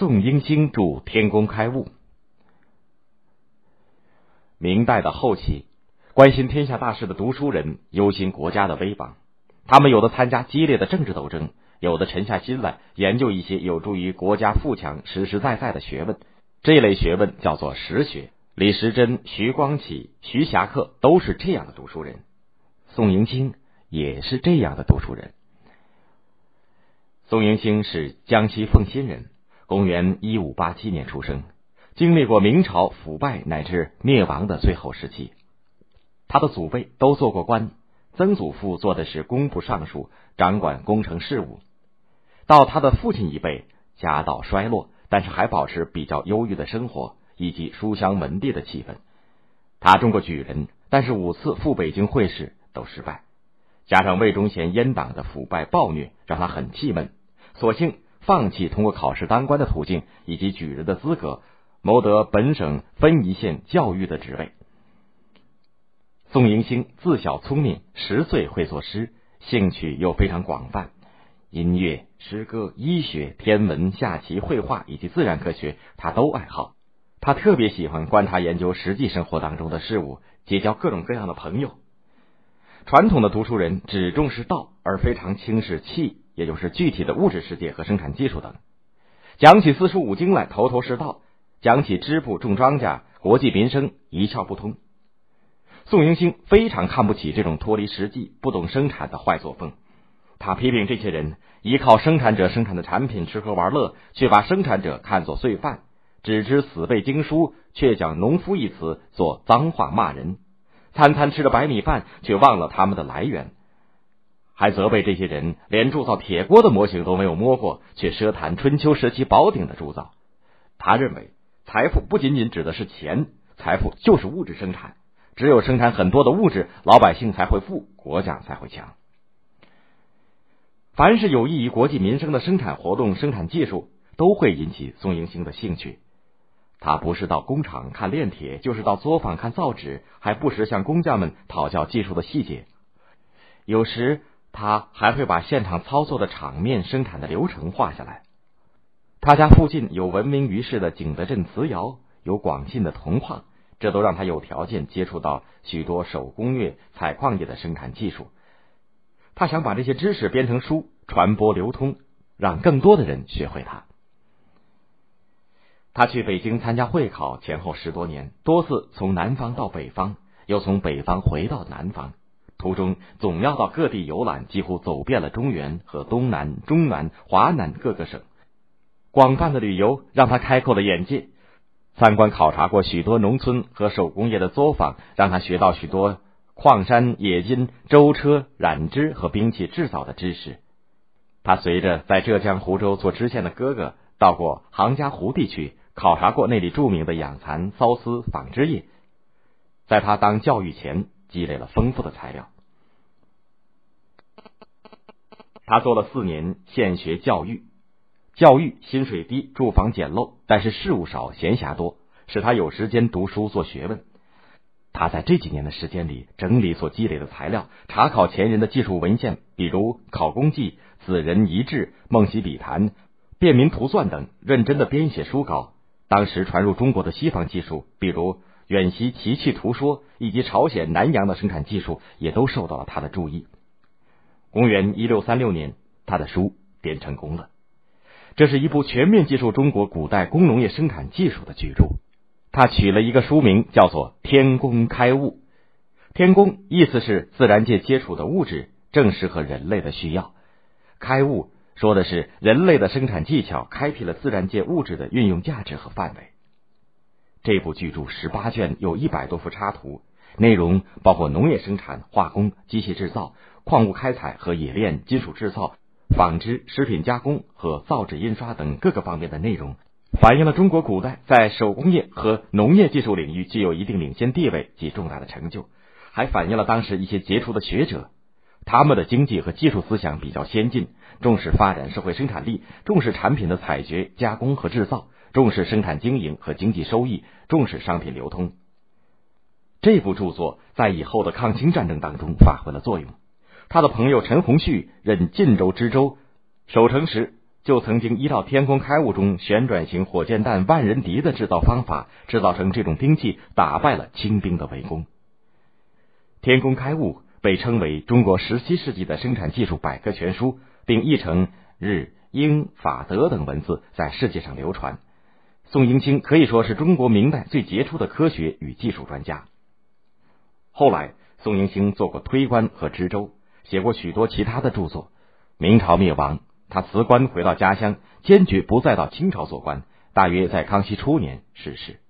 宋英星著《天工开物》。明代的后期，关心天下大事的读书人忧心国家的危亡，他们有的参加激烈的政治斗争，有的沉下心来研究一些有助于国家富强、实实在在的学问。这类学问叫做实学。李时珍、徐光启、徐霞客都是这样的读书人，宋迎新也是这样的读书人。宋迎新是江西奉新人，公元一五八七年出生，经历过明朝腐败乃至灭亡的最后时期。他的祖辈都做过官，曾祖父做的是工部尚书，掌管工程事务。到他的父亲一辈，家道衰落，但是还保持比较优裕的生活。以及书香门第的气氛，他中过举人，但是五次赴北京会试都失败，加上魏忠贤阉党的腐败暴虐，让他很气闷，索性放弃通过考试当官的途径以及举人的资格，谋得本省分宜县教育的职位。宋迎星自小聪明，十岁会作诗，兴趣又非常广泛，音乐、诗歌、医学、天文、下棋、绘画以及自然科学，他都爱好。他特别喜欢观察研究实际生活当中的事物，结交各种各样的朋友。传统的读书人只重视道，而非常轻视气，也就是具体的物质世界和生产技术等。讲起四书五经来，头头是道；讲起织布、种庄稼、国计民生，一窍不通。宋英星非常看不起这种脱离实际、不懂生产的坏作风。他批评这些人依靠生产者生产的产品吃喝玩乐，却把生产者看作罪犯。只知死背经书，却将农夫一词做脏话骂人；餐餐吃着白米饭，却忘了他们的来源，还责备这些人连铸造铁锅的模型都没有摸过，却奢谈春秋时期宝鼎的铸造。他认为，财富不仅仅指的是钱，财富就是物质生产，只有生产很多的物质，老百姓才会富，国家才会强。凡是有益于国计民生的生产活动、生产技术，都会引起宋英星的兴趣。他不是到工厂看炼铁，就是到作坊看造纸，还不时向工匠们讨教技术的细节。有时他还会把现场操作的场面、生产的流程画下来。他家附近有闻名于世的景德镇瓷窑，有广信的铜矿，这都让他有条件接触到许多手工业、采矿业的生产技术。他想把这些知识编成书，传播流通，让更多的人学会它。他去北京参加会考前后十多年，多次从南方到北方，又从北方回到南方，途中总要到各地游览，几乎走遍了中原和东南、中南、华南各个省。广泛的旅游让他开阔了眼界，参观考察过许多农村和手工业的作坊，让他学到许多矿山、冶金、舟车、染织和兵器制造的知识。他随着在浙江湖州做知县的哥哥，到过杭嘉湖地区。考察过那里著名的养蚕、缫丝、纺织业，在他当教育前积累了丰富的材料。他做了四年现学教育，教育薪水低，住房简陋，但是事务少，闲暇多，使他有时间读书做学问。他在这几年的时间里，整理所积累的材料，查考前人的技术文献，比如《考工记》《子人遗志》《梦溪笔谈》《便民图算》等，认真的编写书稿。当时传入中国的西方技术，比如远西奇器图说以及朝鲜南洋的生产技术，也都受到了他的注意。公元一六三六年，他的书编成功了。这是一部全面记述中国古代工农业生产技术的巨著。他取了一个书名，叫做《天工开物》。天工意思是自然界接触的物质正适合人类的需要，开物。说的是人类的生产技巧开辟了自然界物质的运用价值和范围。这部巨著十八卷，有一百多幅插图，内容包括农业生产、化工、机器制造、矿物开采和冶炼、金属制造、纺织、食品加工和造纸印刷等各个方面的内容，反映了中国古代在手工业和农业技术领域具有一定领先地位及重大的成就，还反映了当时一些杰出的学者。他们的经济和技术思想比较先进，重视发展社会生产力，重视产品的采掘、加工和制造，重视生产经营和经济收益，重视商品流通。这部著作在以后的抗清战争当中发挥了作用。他的朋友陈洪旭任晋州知州，守城时就曾经依照天工开物中旋转型火箭弹万人敌的制造方法，制造成这种兵器，打败了清兵的围攻。天工开物被称为中国十七世纪的生产技术百科全书，并译成日、英、法、德等文字，在世界上流传。宋英星可以说是中国明代最杰出的科学与技术专家。后来，宋英星做过推官和知州，写过许多其他的著作。明朝灭亡，他辞官回到家乡，坚决不再到清朝做官。大约在康熙初年逝世。